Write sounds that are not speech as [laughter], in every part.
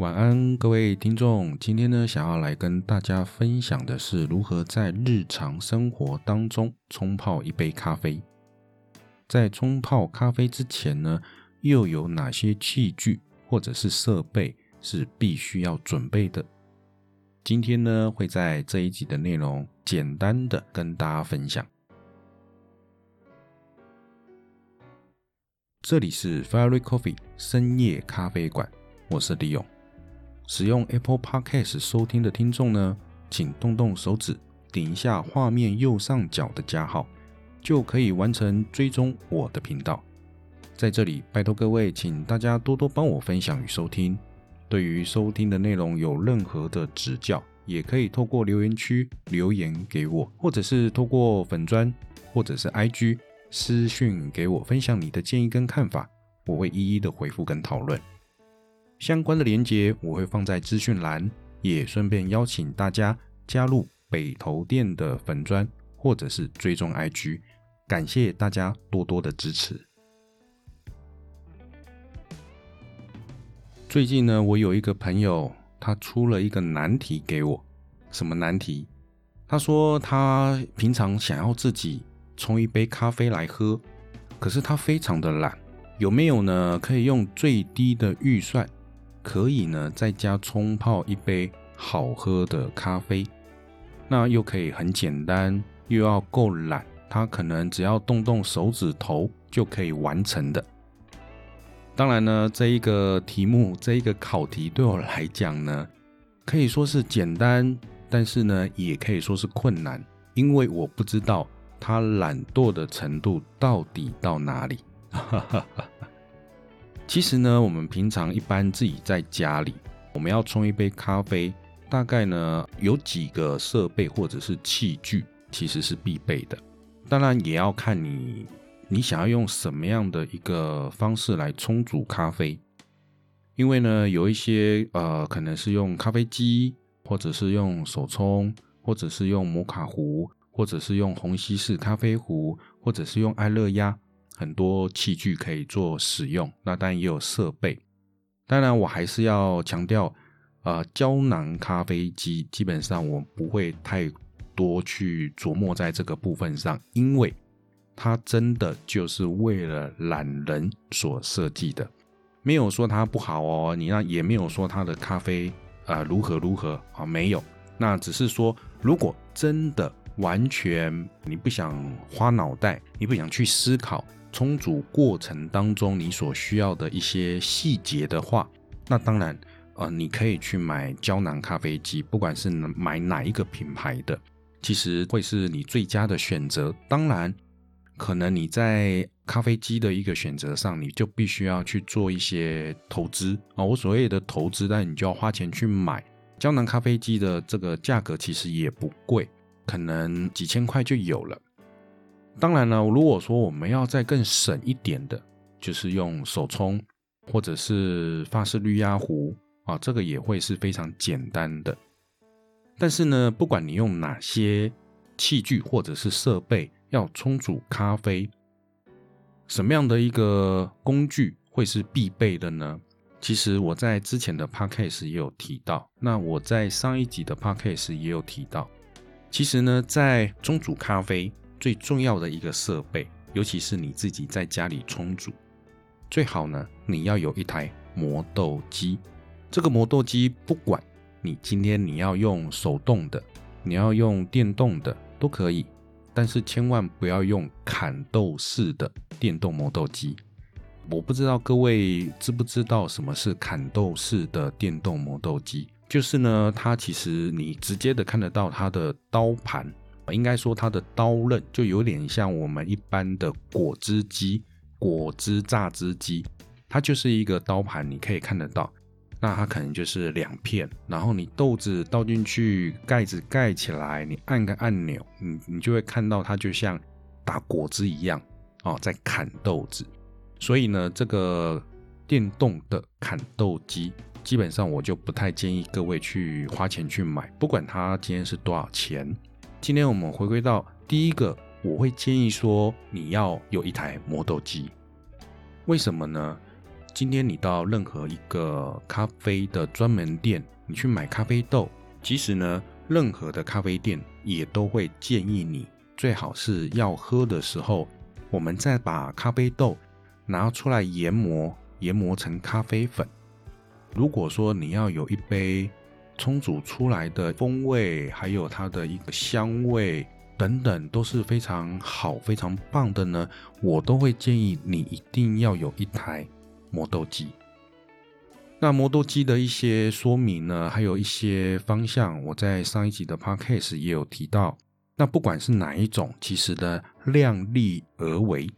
晚安，各位听众。今天呢，想要来跟大家分享的是如何在日常生活当中冲泡一杯咖啡。在冲泡咖啡之前呢，又有哪些器具或者是设备是必须要准备的？今天呢，会在这一集的内容简单的跟大家分享。这里是 Fairy Coffee 深夜咖啡馆，我是李勇。使用 Apple Podcast 收听的听众呢，请动动手指，点一下画面右上角的加号，就可以完成追踪我的频道。在这里，拜托各位，请大家多多帮我分享与收听。对于收听的内容有任何的指教，也可以透过留言区留言给我，或者是透过粉砖或者是 IG。私讯给我分享你的建议跟看法，我会一一的回复跟讨论。相关的连接我会放在资讯栏，也顺便邀请大家加入北投店的粉砖或者是追踪 IG，感谢大家多多的支持。最近呢，我有一个朋友，他出了一个难题给我。什么难题？他说他平常想要自己。冲一杯咖啡来喝，可是他非常的懒，有没有呢？可以用最低的预算，可以呢在家冲泡一杯好喝的咖啡，那又可以很简单，又要够懒，他可能只要动动手指头就可以完成的。当然呢，这一个题目，这一个考题对我来讲呢，可以说是简单，但是呢，也可以说是困难，因为我不知道。他懒惰的程度到底到哪里？其实呢，我们平常一般自己在家里，我们要冲一杯咖啡，大概呢有几个设备或者是器具，其实是必备的。当然也要看你你想要用什么样的一个方式来冲煮咖啡，因为呢有一些呃可能是用咖啡机，或者是用手冲，或者是用摩卡壶。或者是用虹吸式咖啡壶，或者是用爱乐压，很多器具可以做使用。那当然也有设备。当然，我还是要强调，呃，胶囊咖啡机基本上我不会太多去琢磨在这个部分上，因为它真的就是为了懒人所设计的，没有说它不好哦。你那也没有说它的咖啡啊如何如何啊，没有。那只是说，如果真的。完全你不想花脑袋，你不想去思考冲煮过程当中你所需要的一些细节的话，那当然，呃，你可以去买胶囊咖啡机，不管是买哪一个品牌的，其实会是你最佳的选择。当然，可能你在咖啡机的一个选择上，你就必须要去做一些投资啊。我所谓的投资，但你就要花钱去买胶囊咖啡机的这个价格，其实也不贵。可能几千块就有了。当然了，如果说我们要再更省一点的，就是用手冲或者是法式滤压壶啊，这个也会是非常简单的。但是呢，不管你用哪些器具或者是设备要冲煮咖啡，什么样的一个工具会是必备的呢？其实我在之前的 podcast 也有提到，那我在上一集的 podcast 也有提到。其实呢，在冲煮咖啡最重要的一个设备，尤其是你自己在家里冲煮，最好呢，你要有一台磨豆机。这个磨豆机，不管你今天你要用手动的，你要用电动的都可以，但是千万不要用砍豆式的电动磨豆机。我不知道各位知不知道什么是砍豆式的电动磨豆机。就是呢，它其实你直接的看得到它的刀盘，应该说它的刀刃就有点像我们一般的果汁机、果汁榨汁机，它就是一个刀盘，你可以看得到。那它可能就是两片，然后你豆子倒进去，盖子盖起来，你按个按钮，你你就会看到它就像打果汁一样哦，在砍豆子。所以呢，这个电动的砍豆机。基本上我就不太建议各位去花钱去买，不管它今天是多少钱。今天我们回归到第一个，我会建议说你要有一台磨豆机。为什么呢？今天你到任何一个咖啡的专门店，你去买咖啡豆，其实呢，任何的咖啡店也都会建议你，最好是要喝的时候，我们再把咖啡豆拿出来研磨，研磨成咖啡粉。如果说你要有一杯冲煮出来的风味，还有它的一个香味。等等都是非常好、非常棒的呢，我都会建议你一定要有一台磨豆机。那磨豆机的一些说明呢，还有一些方向，我在上一集的 podcast 也有提到。那不管是哪一种，其实呢量力而为。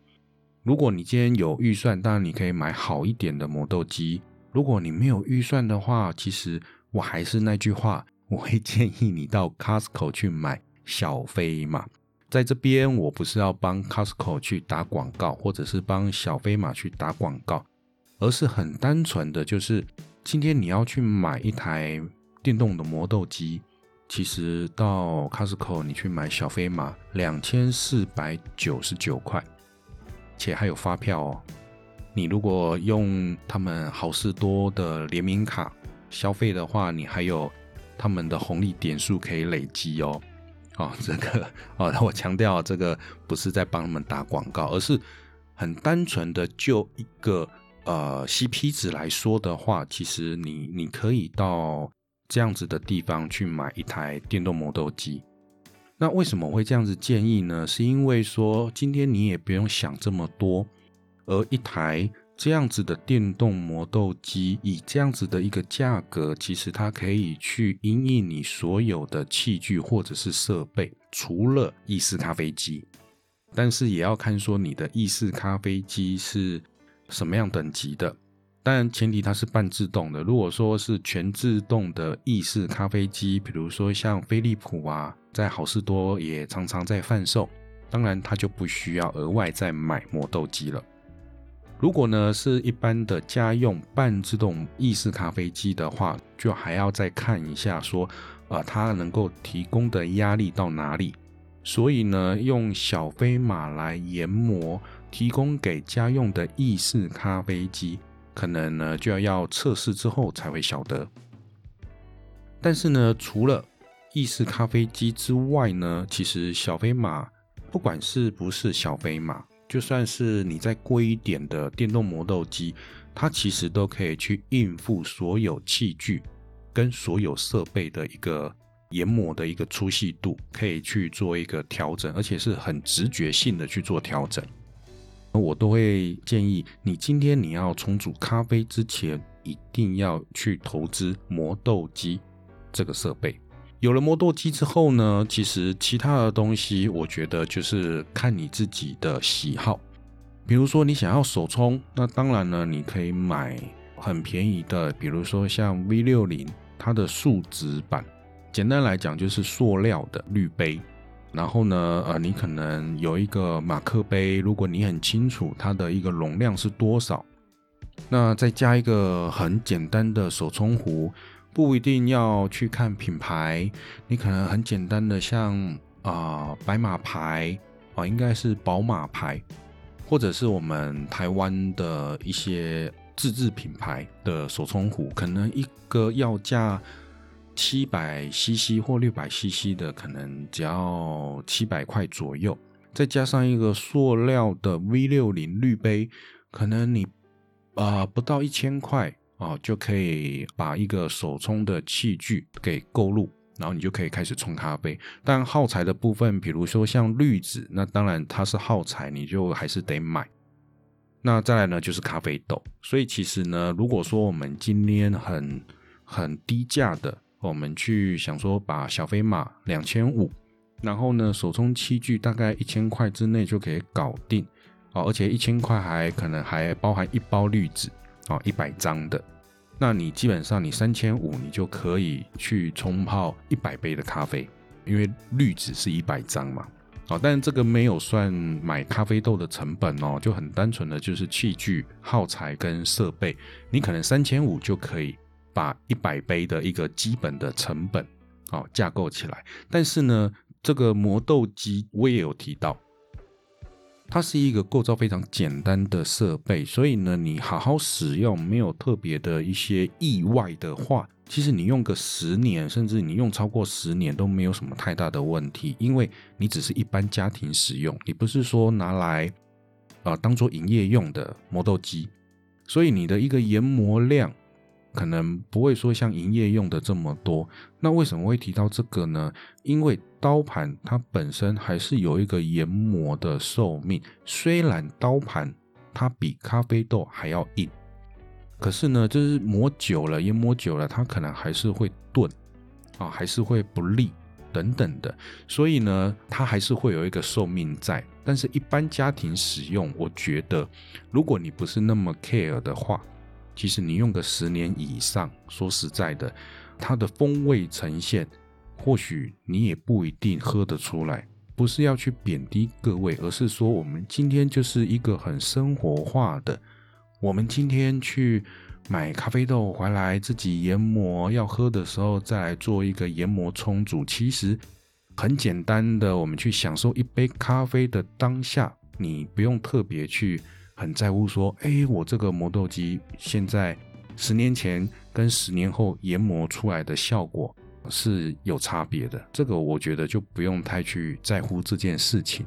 如果你今天有预算，当然你可以买好一点的磨豆机。如果你没有预算的话，其实我还是那句话，我会建议你到 Costco [laughs] 去买。小飞马在这边，我不是要帮 Costco 去打广告，或者是帮小飞马去打广告，而是很单纯的，就是今天你要去买一台电动的磨豆机，其实到 Costco 你去买小飞马两千四百九十九块，且还有发票哦。你如果用他们好事多的联名卡消费的话，你还有他们的红利点数可以累积哦。哦，[laughs] 这个哦，我强调这个不是在帮他们打广告，而是很单纯的就一个呃 CP 值来说的话，其实你你可以到这样子的地方去买一台电动磨豆机。那为什么会这样子建议呢？是因为说今天你也不用想这么多，而一台。这样子的电动磨豆机，以这样子的一个价格，其实它可以去应应你所有的器具或者是设备，除了意式咖啡机，但是也要看说你的意式咖啡机是什么样等级的。当然前提它是半自动的。如果说是全自动的意式咖啡机，比如说像飞利浦啊，在好事多也常常在贩售，当然它就不需要额外再买磨豆机了。如果呢是一般的家用半自动意式咖啡机的话，就还要再看一下说，呃，它能够提供的压力到哪里。所以呢，用小飞马来研磨提供给家用的意式咖啡机，可能呢就要要测试之后才会晓得。但是呢，除了意式咖啡机之外呢，其实小飞马不管是不是小飞马。就算是你再贵一点的电动磨豆机，它其实都可以去应付所有器具跟所有设备的一个研磨的一个粗细度，可以去做一个调整，而且是很直觉性的去做调整。我都会建议你，今天你要冲煮咖啡之前，一定要去投资磨豆机这个设备。有了磨豆机之后呢，其实其他的东西，我觉得就是看你自己的喜好。比如说你想要手冲，那当然呢，你可以买很便宜的，比如说像 V 六零，它的树脂版，简单来讲就是塑料的滤杯。然后呢，呃，你可能有一个马克杯，如果你很清楚它的一个容量是多少，那再加一个很简单的手冲壶。不一定要去看品牌，你可能很简单的像啊白马牌啊，应该是宝马牌，或者是我们台湾的一些自制品牌的手冲壶，可能一个要价七百 CC 或六百 CC 的，可能只要七百块左右，再加上一个塑料的 V 六零滤杯，可能你啊不到一千块。哦，就可以把一个手冲的器具给购入，然后你就可以开始冲咖啡。但耗材的部分，比如说像滤纸，那当然它是耗材，你就还是得买。那再来呢，就是咖啡豆。所以其实呢，如果说我们今天很很低价的，我们去想说把小飞马两千五，然后呢手冲器具大概一千块之内就可以搞定哦，而且一千块还可能还包含一包滤纸哦，一百张的。那你基本上你三千五，你就可以去冲泡一百杯的咖啡，因为滤纸是一百张嘛，哦，但这个没有算买咖啡豆的成本哦，就很单纯的就是器具、耗材跟设备，你可能三千五就可以把一百杯的一个基本的成本哦架构起来。但是呢，这个磨豆机我也有提到，它是一个构造非常简单的设备，所以呢，你好好使用，没有特别的一些意外的话，其实你用个十年，甚至你用超过十年都没有什么太大的问题，因为你只是一般家庭使用，你不是说拿来啊当做营业用的磨豆机，所以你的一个研磨量。可能不会说像营业用的这么多，那为什么会提到这个呢？因为刀盘它本身还是有一个研磨的寿命，虽然刀盘它比咖啡豆还要硬，可是呢，就是磨久了，研磨久了，它可能还是会钝啊，还是会不利等等的，所以呢，它还是会有一个寿命在。但是，一般家庭使用，我觉得如果你不是那么 care 的话，其实你用个十年以上，说实在的，它的风味呈现，或许你也不一定喝得出来。不是要去贬低各位，而是说我们今天就是一个很生活化的。我们今天去买咖啡豆回来，自己研磨，要喝的时候再来做一个研磨冲煮。其实很简单的，我们去享受一杯咖啡的当下，你不用特别去。很在乎说，哎，我这个磨豆机现在十年前跟十年后研磨出来的效果是有差别的。这个我觉得就不用太去在乎这件事情。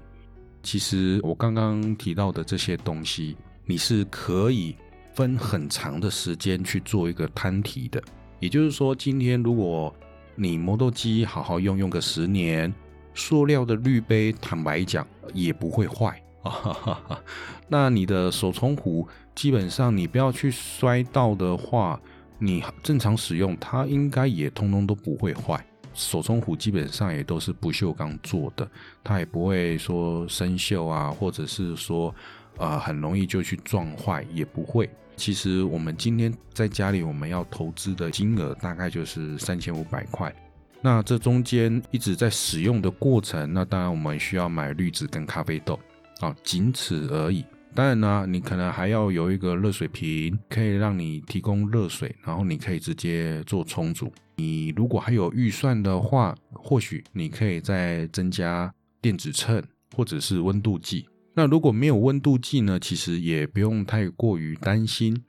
其实我刚刚提到的这些东西，你是可以分很长的时间去做一个摊提的。也就是说，今天如果你磨豆机好好用用个十年，塑料的滤杯，坦白讲也不会坏。哈哈哈，那你的手冲壶基本上你不要去摔到的话，你正常使用它应该也通通都不会坏。手冲壶基本上也都是不锈钢做的，它也不会说生锈啊，或者是说呃很容易就去撞坏，也不会。其实我们今天在家里我们要投资的金额大概就是三千五百块，那这中间一直在使用的过程，那当然我们需要买滤纸跟咖啡豆。啊，仅此而已。当然呢，你可能还要有一个热水瓶，可以让你提供热水，然后你可以直接做冲煮。你如果还有预算的话，或许你可以再增加电子秤或者是温度计。那如果没有温度计呢，其实也不用太过于担心。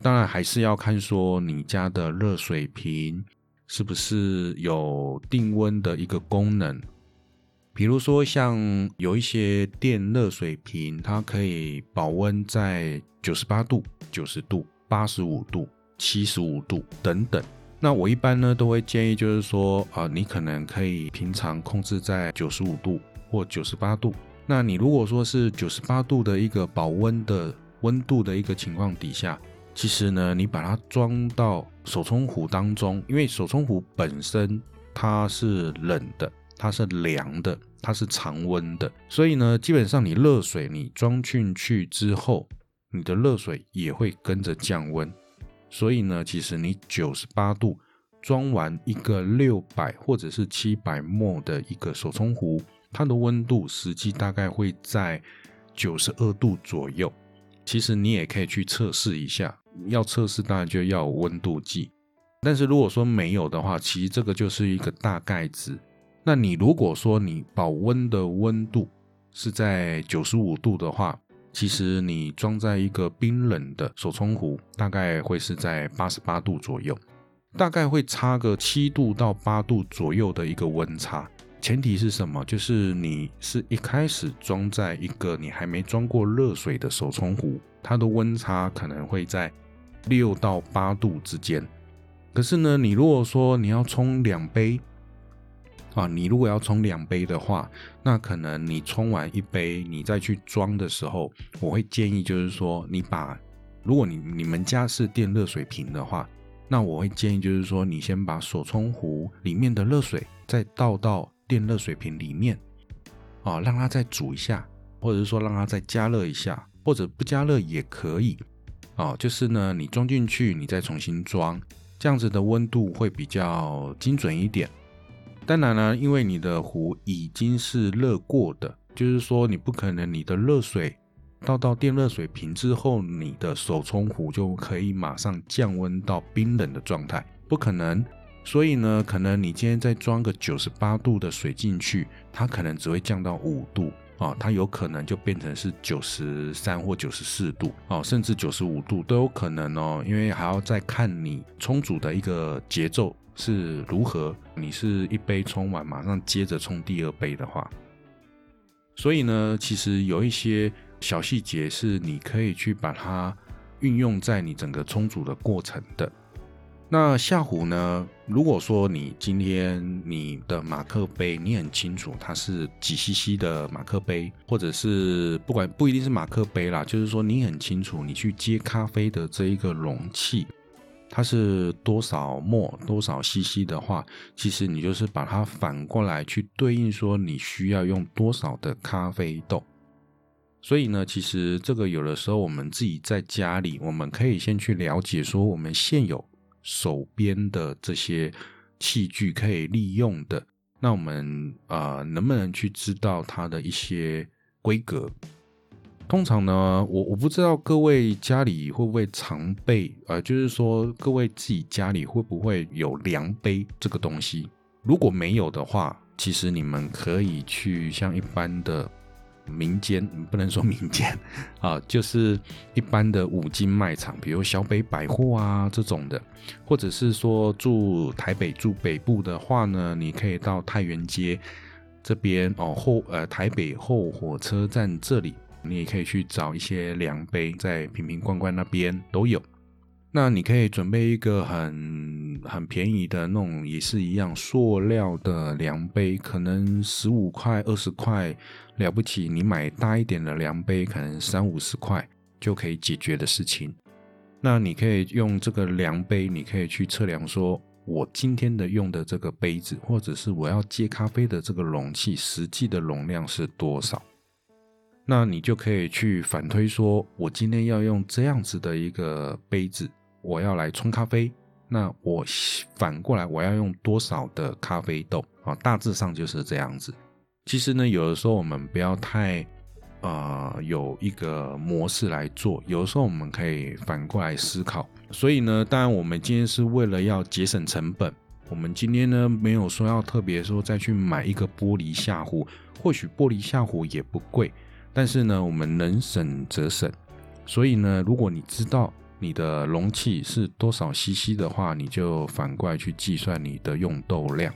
当然还是要看说你家的热水瓶是不是有定温的一个功能。比如说，像有一些电热水瓶，它可以保温在九十八度、九十度、八十五度、七十五度等等。那我一般呢都会建议，就是说啊，你可能可以平常控制在九十五度或九十八度。那你如果说是九十八度的一个保温的温度的一个情况底下，其实呢，你把它装到手冲壶当中，因为手冲壶本身它是冷的。它是凉的，它是常温的，所以呢，基本上你热水你装进去之后，你的热水也会跟着降温。所以呢，其实你九十八度装完一个六百或者是七百沫的一个手冲壶，它的温度实际大概会在九十二度左右。其实你也可以去测试一下，要测试当然就要温度计。但是如果说没有的话，其实这个就是一个大概值。那你如果说你保温的温度是在九十五度的话，其实你装在一个冰冷的手冲壶，大概会是在八十八度左右，大概会差个七度到八度左右的一个温差。前提是什么？就是你是一开始装在一个你还没装过热水的手冲壶，它的温差可能会在六到八度之间。可是呢，你如果说你要冲两杯。啊，你如果要冲两杯的话，那可能你冲完一杯，你再去装的时候，我会建议就是说，你把如果你你们家是电热水瓶的话，那我会建议就是说，你先把手冲壶里面的热水再倒到电热水瓶里面，啊，让它再煮一下，或者是说让它再加热一下，或者不加热也可以，啊，就是呢，你装进去，你再重新装，这样子的温度会比较精准一点。当然呢，因为你的壶已经是热过的，就是说你不可能你的热水倒到电热水瓶之后，你的手冲壶就可以马上降温到冰冷的状态，不可能。所以呢，可能你今天再装个九十八度的水进去，它可能只会降到五度，啊，它有可能就变成是九十三或九十四度哦，甚至九十五度都有可能哦，因为还要再看你冲煮的一个节奏是如何。你是一杯冲完，马上接着冲第二杯的话，所以呢，其实有一些小细节是你可以去把它运用在你整个冲煮的过程的。那下壶呢？如果说你今天你的马克杯你很清楚它是几 CC 的马克杯，或者是不管不一定是马克杯啦，就是说你很清楚你去接咖啡的这一个容器它是多少墨多少 CC 的话，其实你就是把它反过来去对应说你需要用多少的咖啡豆。所以呢，其实这个有的时候我们自己在家里，我们可以先去了解说我们现有。手边的这些器具可以利用的，那我们啊能不能去知道它的一些规格？通常呢，我我不知道各位家里会不会常备，呃，就是说各位自己家里会不会有量杯这个东西？如果没有的话，其实你们可以去像一般的。民间不能说民间 [laughs] 啊，就是一般的五金卖场，比如小北百货啊这种的，或者是说住台北住北部的话呢，你可以到太原街这边哦后呃台北后火车站这里，你也可以去找一些量杯，在瓶瓶罐罐那边都有。那你可以准备一个很很便宜的那种，也是一样塑料的量杯，可能十五块、二十块了不起。你买大一点的量杯，可能三五十块就可以解决的事情。那你可以用这个量杯，你可以去测量说，我今天的用的这个杯子，或者是我要接咖啡的这个容器，实际的容量是多少？那你就可以去反推说，我今天要用这样子的一个杯子。我要来冲咖啡，那我反过来我要用多少的咖啡豆啊？大致上就是这样子。其实呢，有的时候我们不要太呃有一个模式来做，有的时候我们可以反过来思考。所以呢，当然我们今天是为了要节省成本，我们今天呢没有说要特别说再去买一个玻璃下壶，或许玻璃下壶也不贵，但是呢，我们能省则省。所以呢，如果你知道。你的容器是多少 CC 的话，你就反过来去计算你的用豆量。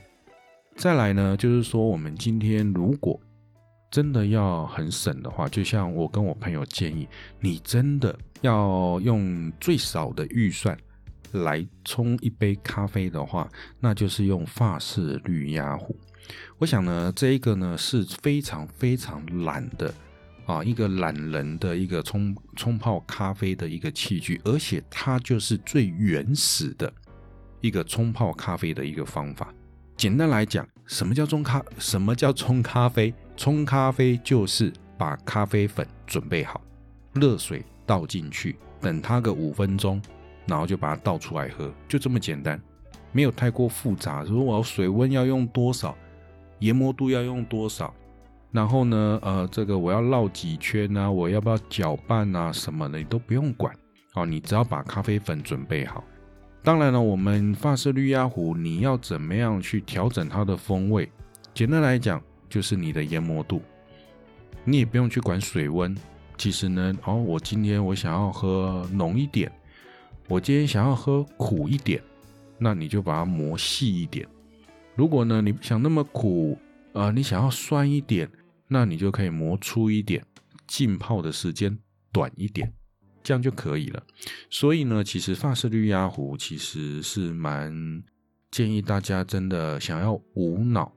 再来呢，就是说我们今天如果真的要很省的话，就像我跟我朋友建议，你真的要用最少的预算来冲一杯咖啡的话，那就是用法式绿压壶。我想呢，这一个呢是非常非常懒的。啊，一个懒人的一个冲冲泡咖啡的一个器具，而且它就是最原始的一个冲泡咖啡的一个方法。简单来讲，什么叫冲咖？什么叫冲咖啡？冲咖啡就是把咖啡粉准备好，热水倒进去，等它个五分钟，然后就把它倒出来喝，就这么简单，没有太过复杂。说我水温要用多少，研磨度要用多少。然后呢，呃，这个我要绕几圈呢？我要不要搅拌啊？什么的你都不用管哦，你只要把咖啡粉准备好。当然了，我们法式绿压壶，你要怎么样去调整它的风味？简单来讲，就是你的研磨度，你也不用去管水温。其实呢，哦，我今天我想要喝浓一点，我今天想要喝苦一点，那你就把它磨细一点。如果呢，你不想那么苦，呃，你想要酸一点。那你就可以磨粗一点，浸泡的时间短一点，这样就可以了。所以呢，其实法式绿压壶其实是蛮建议大家真的想要无脑，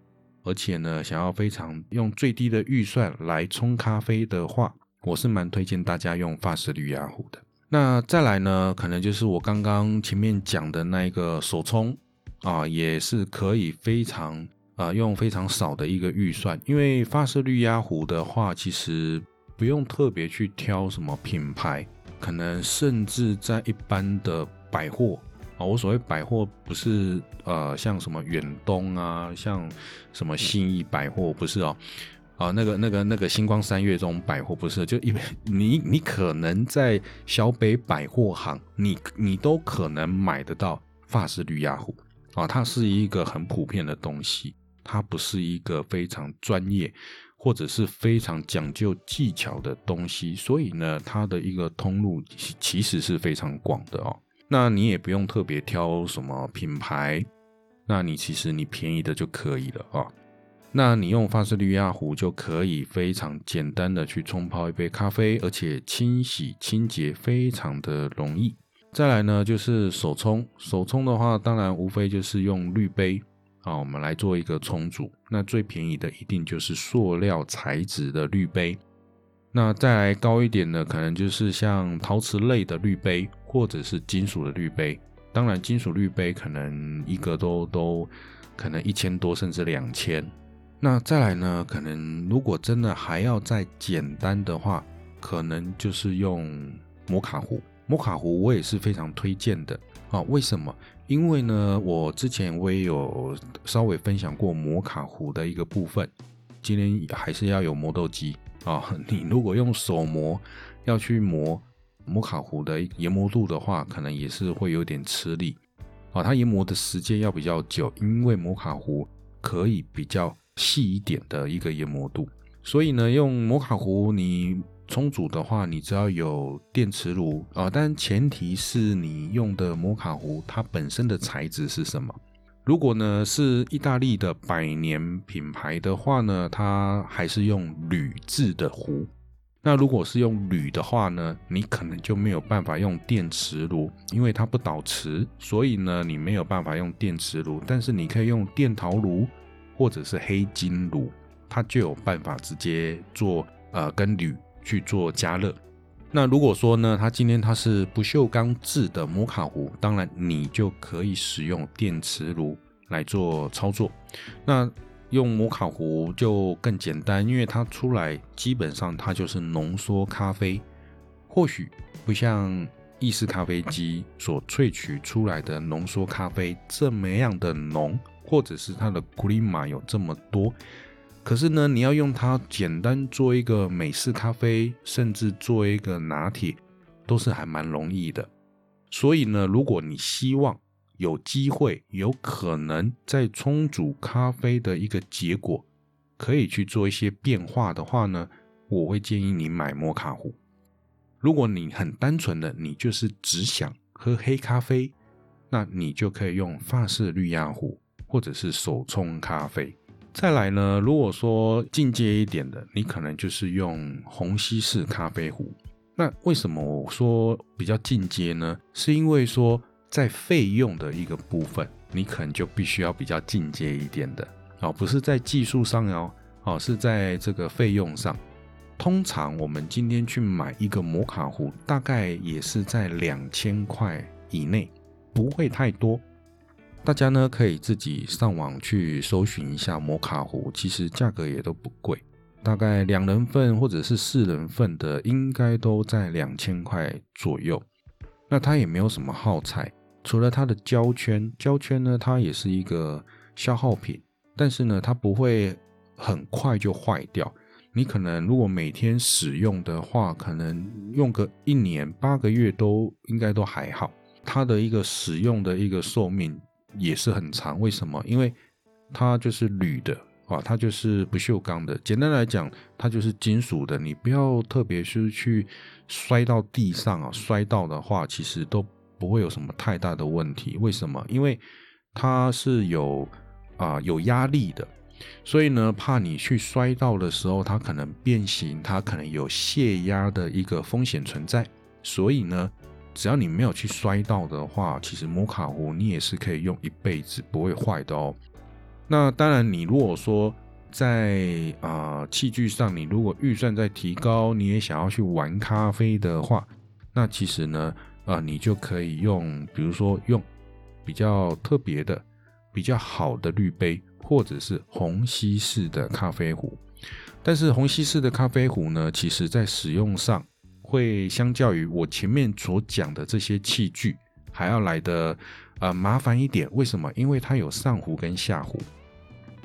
而且呢想要非常用最低的预算来冲咖啡的话，我是蛮推荐大家用法式绿压壶的。那再来呢，可能就是我刚刚前面讲的那一个手冲啊，也是可以非常。啊，用非常少的一个预算，因为发色绿压壶的话，其实不用特别去挑什么品牌，可能甚至在一般的百货啊，我所谓百货不是呃像什么远东啊，像什么信义百货不是哦，啊那个那个那个星光三月这种百货不是，就因为你你可能在小北百货行，你你都可能买得到法式绿压壶啊，它是一个很普遍的东西。它不是一个非常专业，或者是非常讲究技巧的东西，所以呢，它的一个通路其实是非常广的哦。那你也不用特别挑什么品牌，那你其实你便宜的就可以了啊。那你用法式滤压壶就可以非常简单的去冲泡一杯咖啡，而且清洗清洁非常的容易。再来呢，就是手冲，手冲的话，当然无非就是用滤杯。啊，我们来做一个充足。那最便宜的一定就是塑料材质的滤杯。那再来高一点的，可能就是像陶瓷类的滤杯，或者是金属的滤杯。当然，金属滤杯可能一个都都可能一千多，甚至两千。那再来呢，可能如果真的还要再简单的话，可能就是用摩卡壶。摩卡壶我也是非常推荐的啊。为什么？因为呢，我之前我也有稍微分享过摩卡壶的一个部分。今天还是要有磨豆机啊。[laughs] 你如果用手磨，要去磨摩卡壶的研磨度的话，可能也是会有点吃力啊。它研磨的时间要比较久，因为摩卡壶可以比较细一点的一个研磨度，所以呢，用摩卡壶你。充足的话，你只要有电磁炉啊，但前提是你用的摩卡壶它本身的材质是什么？如果呢是意大利的百年品牌的话呢，它还是用铝制的壶。那如果是用铝的话呢，你可能就没有办法用电磁炉，因为它不导磁，所以呢你没有办法用电磁炉。但是你可以用电陶炉或者是黑金炉，它就有办法直接做呃跟铝。去做加热。那如果说呢，它今天它是不锈钢制的摩卡壶，当然你就可以使用电磁炉来做操作。那用摩卡壶就更简单，因为它出来基本上它就是浓缩咖啡，或许不像意式咖啡机所萃取出来的浓缩咖啡这么样的浓，或者是它的 crema 有这么多。可是呢，你要用它简单做一个美式咖啡，甚至做一个拿铁，都是还蛮容易的。所以呢，如果你希望有机会、有可能在冲煮咖啡的一个结果，可以去做一些变化的话呢，我会建议你买摩卡壶。如果你很单纯的，你就是只想喝黑咖啡，那你就可以用法式滤压壶，或者是手冲咖啡。再来呢，如果说进阶一点的，你可能就是用虹吸式咖啡壶。那为什么我说比较进阶呢？是因为说在费用的一个部分，你可能就必须要比较进阶一点的哦，不是在技术上哦，哦是在这个费用上。通常我们今天去买一个摩卡壶，大概也是在两千块以内，不会太多。大家呢可以自己上网去搜寻一下摩卡壶，其实价格也都不贵，大概两人份或者是四人份的，应该都在两千块左右。那它也没有什么耗材，除了它的胶圈，胶圈呢它也是一个消耗品，但是呢它不会很快就坏掉。你可能如果每天使用的话，可能用个一年八个月都应该都还好。它的一个使用的一个寿命。也是很长，为什么？因为它就是铝的啊，它就是不锈钢的。简单来讲，它就是金属的。你不要特别是去摔到地上啊，摔到的话，其实都不会有什么太大的问题。为什么？因为它是有啊有压力的，所以呢，怕你去摔到的时候，它可能变形，它可能有泄压的一个风险存在。所以呢。只要你没有去摔到的话，其实摩卡壶你也是可以用一辈子不会坏的哦。那当然，你如果说在啊器具上，你如果预算在提高，你也想要去玩咖啡的话，那其实呢，啊你就可以用，比如说用比较特别的、比较好的滤杯，或者是虹吸式的咖啡壶。但是虹吸式的咖啡壶呢，其实在使用上。会相较于我前面所讲的这些器具还要来的呃麻烦一点，为什么？因为它有上壶跟下壶，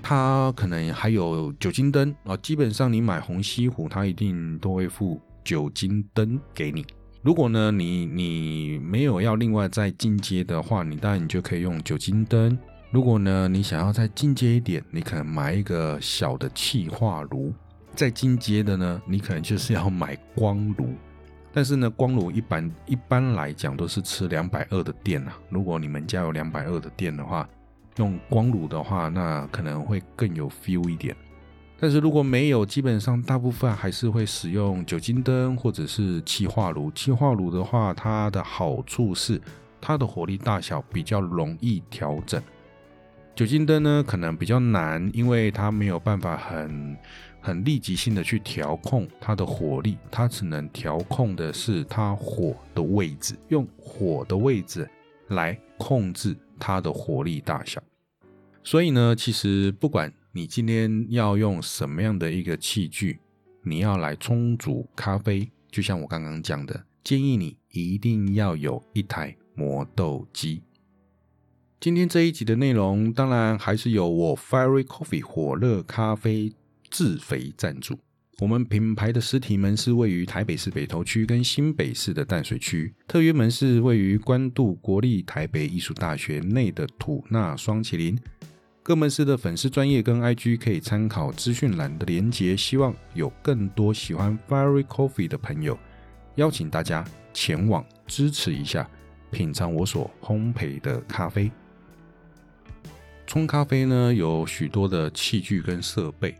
它可能还有酒精灯啊。基本上你买红吸壶，它一定都会附酒精灯给你。如果呢你你没有要另外再进阶的话，你当然你就可以用酒精灯。如果呢你想要再进阶一点，你可能买一个小的气化炉。再进阶的呢，你可能就是要买光炉。但是呢，光炉一般一般来讲都是吃两百二的电啊。如果你们家有两百二的电的话，用光炉的话，那可能会更有 feel 一点。但是如果没有，基本上大部分还是会使用酒精灯或者是气化炉。气化炉的话，它的好处是它的火力大小比较容易调整。酒精灯呢，可能比较难，因为它没有办法很。很立即性的去调控它的火力，它只能调控的是它火的位置，用火的位置来控制它的火力大小。所以呢，其实不管你今天要用什么样的一个器具，你要来冲煮咖啡，就像我刚刚讲的，建议你一定要有一台磨豆机。今天这一集的内容，当然还是有我 Fiery Coffee 火热咖啡。自肥赞助，我们品牌的实体门市位于台北市北投区跟新北市的淡水区，特约门市位于关渡国立台北艺术大学内的土纳双麒麟。各门市的粉丝专业跟 IG 可以参考资讯栏的连结。希望有更多喜欢 Fiery Coffee 的朋友，邀请大家前往支持一下，品尝我所烘焙的咖啡。冲咖啡呢，有许多的器具跟设备。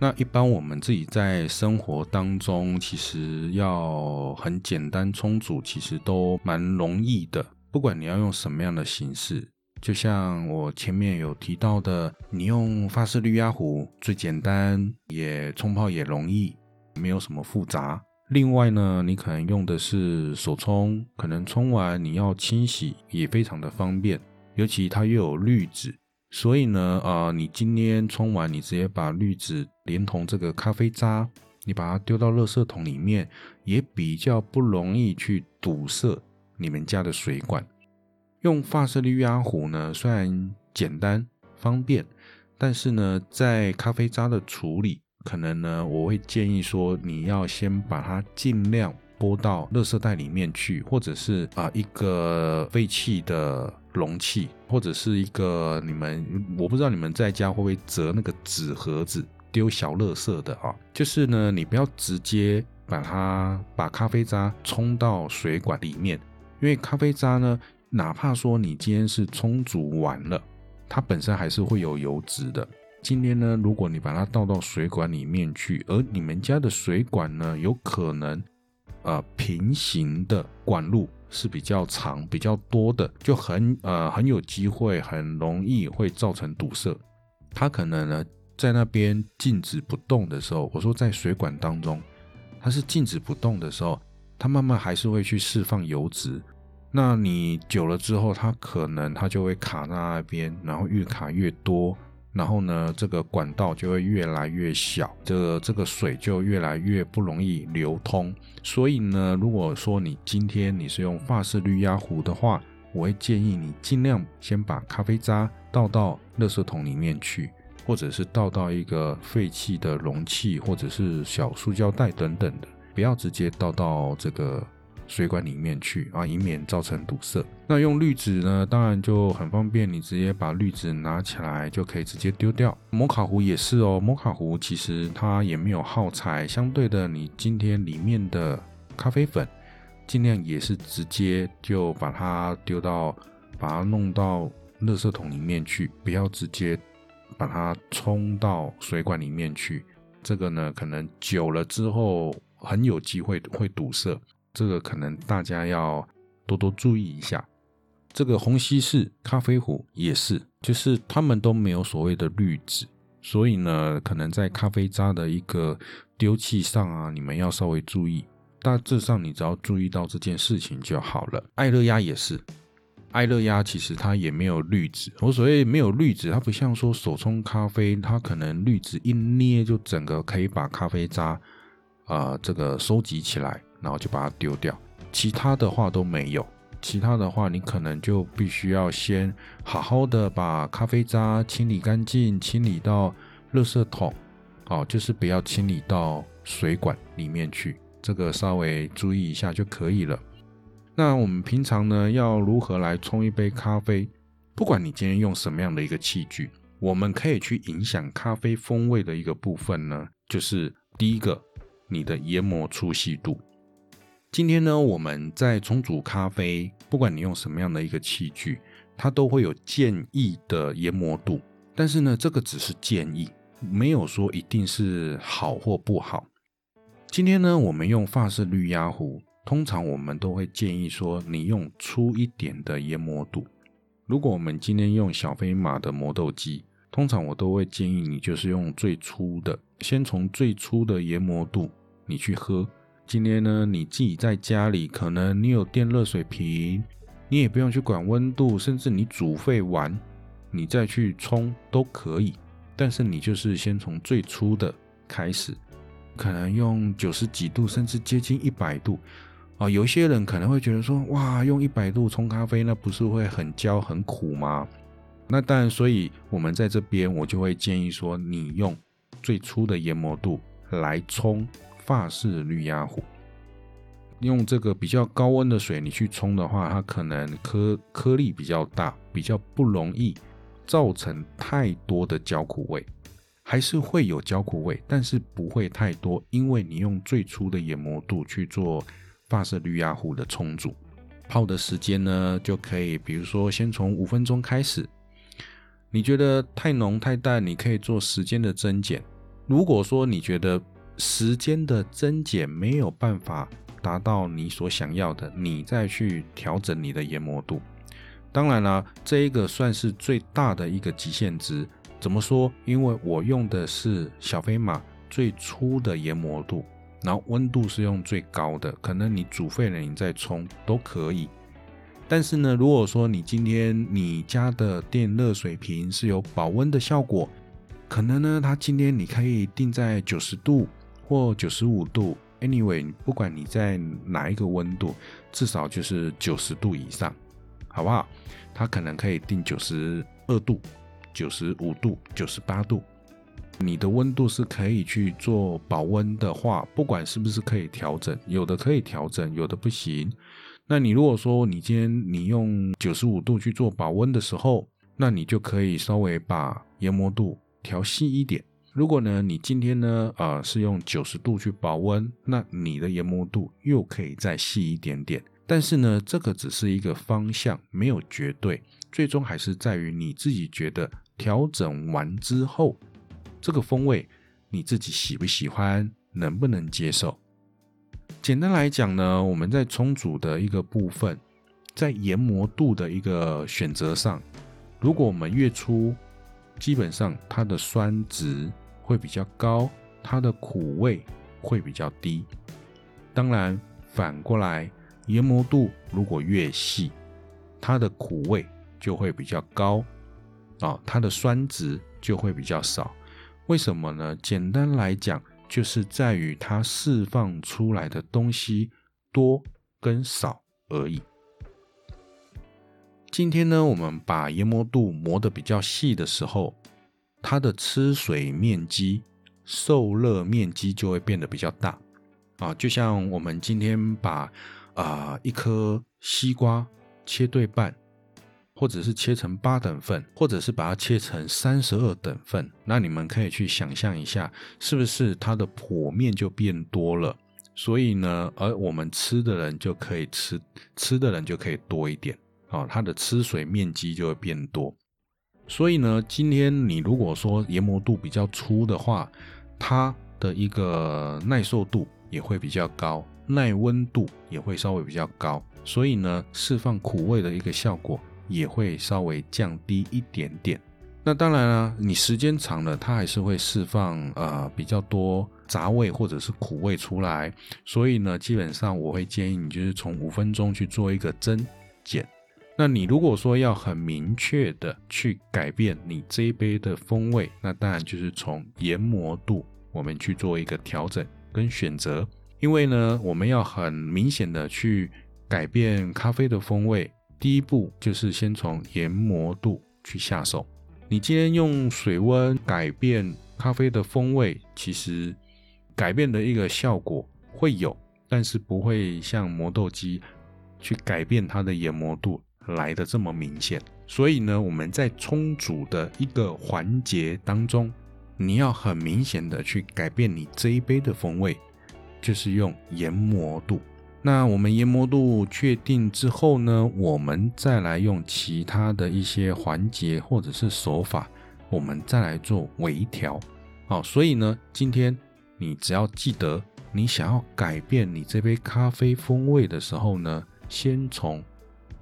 那一般我们自己在生活当中，其实要很简单冲煮，其实都蛮容易的。不管你要用什么样的形式，就像我前面有提到的，你用法式滤压壶最简单，也冲泡也容易，没有什么复杂。另外呢，你可能用的是手冲，可能冲完你要清洗也非常的方便，尤其它又有滤纸。所以呢，呃，你今天冲完，你直接把滤纸连同这个咖啡渣，你把它丢到垃圾桶里面，也比较不容易去堵塞你们家的水管。用法式滤压壶呢，虽然简单方便，但是呢，在咖啡渣的处理，可能呢，我会建议说，你要先把它尽量拨到垃圾袋里面去，或者是啊一个废弃的。容器或者是一个你们，我不知道你们在家会不会折那个纸盒子丢小垃圾的啊？就是呢，你不要直接把它把咖啡渣冲到水管里面，因为咖啡渣呢，哪怕说你今天是冲煮完了，它本身还是会有油脂的。今天呢，如果你把它倒到水管里面去，而你们家的水管呢，有可能呃平行的管路。是比较长、比较多的，就很呃很有机会，很容易会造成堵塞。它可能呢在那边静止不动的时候，我说在水管当中，它是静止不动的时候，它慢慢还是会去释放油脂。那你久了之后，它可能它就会卡在那边，然后越卡越多。然后呢，这个管道就会越来越小，这这个水就越来越不容易流通。所以呢，如果说你今天你是用法式滤压壶的话，我会建议你尽量先把咖啡渣倒到垃圾桶里面去，或者是倒到一个废弃的容器，或者是小塑胶袋等等的，不要直接倒到这个。水管里面去啊，以免造成堵塞。那用滤纸呢，当然就很方便，你直接把滤纸拿起来就可以直接丢掉。摩卡壶也是哦，摩卡壶其实它也没有耗材，相对的，你今天里面的咖啡粉，尽量也是直接就把它丢到，把它弄到垃圾桶里面去，不要直接把它冲到水管里面去。这个呢，可能久了之后很有机会会堵塞。这个可能大家要多多注意一下。这个虹吸式咖啡壶也是，就是他们都没有所谓的滤纸，所以呢，可能在咖啡渣的一个丢弃上啊，你们要稍微注意。大致上，你只要注意到这件事情就好了。爱乐压也是，爱乐压其实它也没有滤纸。我所谓没有滤纸，它不像说手冲咖啡，它可能滤纸一捏就整个可以把咖啡渣啊这个收集起来。然后就把它丢掉，其他的话都没有。其他的话，你可能就必须要先好好的把咖啡渣清理干净，清理到垃圾桶，哦，就是不要清理到水管里面去。这个稍微注意一下就可以了。那我们平常呢，要如何来冲一杯咖啡？不管你今天用什么样的一个器具，我们可以去影响咖啡风味的一个部分呢，就是第一个，你的研磨粗细度。今天呢，我们在冲煮咖啡，不管你用什么样的一个器具，它都会有建议的研磨度。但是呢，这个只是建议，没有说一定是好或不好。今天呢，我们用法式滤压壶，通常我们都会建议说，你用粗一点的研磨度。如果我们今天用小飞马的磨豆机，通常我都会建议你就是用最粗的，先从最粗的研磨度你去喝。今天呢，你自己在家里，可能你有电热水瓶，你也不用去管温度，甚至你煮沸完，你再去冲都可以。但是你就是先从最初的开始，可能用九十几度，甚至接近一百度啊。有些人可能会觉得说，哇，用一百度冲咖啡，那不是会很焦很苦吗？那当然，所以我们在这边，我就会建议说，你用最初的研磨度来冲。法式滤压壶，用这个比较高温的水你去冲的话，它可能颗颗粒比较大，比较不容易造成太多的焦苦味，还是会有焦苦味，但是不会太多，因为你用最初的研磨度去做法式滤压壶的冲煮，泡的时间呢就可以，比如说先从五分钟开始，你觉得太浓太淡，你可以做时间的增减。如果说你觉得时间的增减没有办法达到你所想要的，你再去调整你的研磨度。当然了，这一个算是最大的一个极限值。怎么说？因为我用的是小飞马最粗的研磨度，然后温度是用最高的，可能你煮沸了你再冲都可以。但是呢，如果说你今天你家的电热水瓶是有保温的效果，可能呢，它今天你可以定在九十度。或九十五度，anyway，不管你在哪一个温度，至少就是九十度以上，好不好？它可能可以定九十二度、九十五度、九十八度，你的温度是可以去做保温的话，不管是不是可以调整，有的可以调整，有的不行。那你如果说你今天你用九十五度去做保温的时候，那你就可以稍微把研磨度调细一点。如果呢，你今天呢，呃，是用九十度去保温，那你的研磨度又可以再细一点点。但是呢，这个只是一个方向，没有绝对，最终还是在于你自己觉得调整完之后，这个风味你自己喜不喜欢，能不能接受。简单来讲呢，我们在冲煮的一个部分，在研磨度的一个选择上，如果我们越粗，基本上它的酸值。会比较高，它的苦味会比较低。当然，反过来，研磨度如果越细，它的苦味就会比较高，啊，它的酸值就会比较少。为什么呢？简单来讲，就是在于它释放出来的东西多跟少而已。今天呢，我们把研磨度磨得比较细的时候。它的吃水面积、受热面积就会变得比较大啊，就像我们今天把啊一颗西瓜切对半，或者是切成八等份，或者是把它切成三十二等份，那你们可以去想象一下，是不是它的剖面就变多了？所以呢，而我们吃的人就可以吃，吃的人就可以多一点啊，它的吃水面积就会变多。所以呢，今天你如果说研磨度比较粗的话，它的一个耐受度也会比较高，耐温度也会稍微比较高，所以呢，释放苦味的一个效果也会稍微降低一点点。那当然了，你时间长了，它还是会释放呃比较多杂味或者是苦味出来。所以呢，基本上我会建议你就是从五分钟去做一个增减。那你如果说要很明确的去改变你这一杯的风味，那当然就是从研磨度我们去做一个调整跟选择。因为呢，我们要很明显的去改变咖啡的风味，第一步就是先从研磨度去下手。你今天用水温改变咖啡的风味，其实改变的一个效果会有，但是不会像磨豆机去改变它的研磨度。来的这么明显。所以呢，我们在冲煮的一个环节当中，你要很明显的去改变你这一杯的风味，就是用研磨度。那我们研磨度确定之后呢，我们再来用其他的一些环节或者是手法，我们再来做微调。好，所以呢，今天你只要记得，你想要改变你这杯咖啡风味的时候呢，先从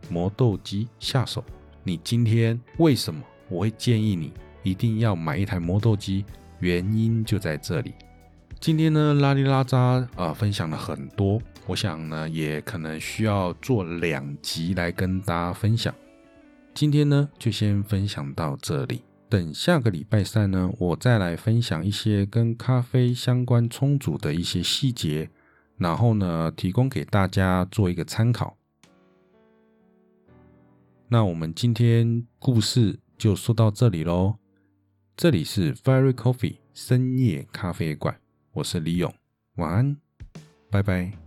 磨豆机下手。你今天为什么我会建议你一定要买一台磨豆机？原因就在这里。今天呢，拉里拉扎啊，分享了很多。我想呢，也可能需要做两集来跟大家分享。今天呢，就先分享到这里。等下个礼拜三呢，我再来分享一些跟咖啡相关冲煮的一些细节，然后呢，提供给大家做一个参考。那我们今天故事就说到这里喽。这里是 Fairy Coffee 深夜咖啡馆，我是李勇，晚安，拜拜。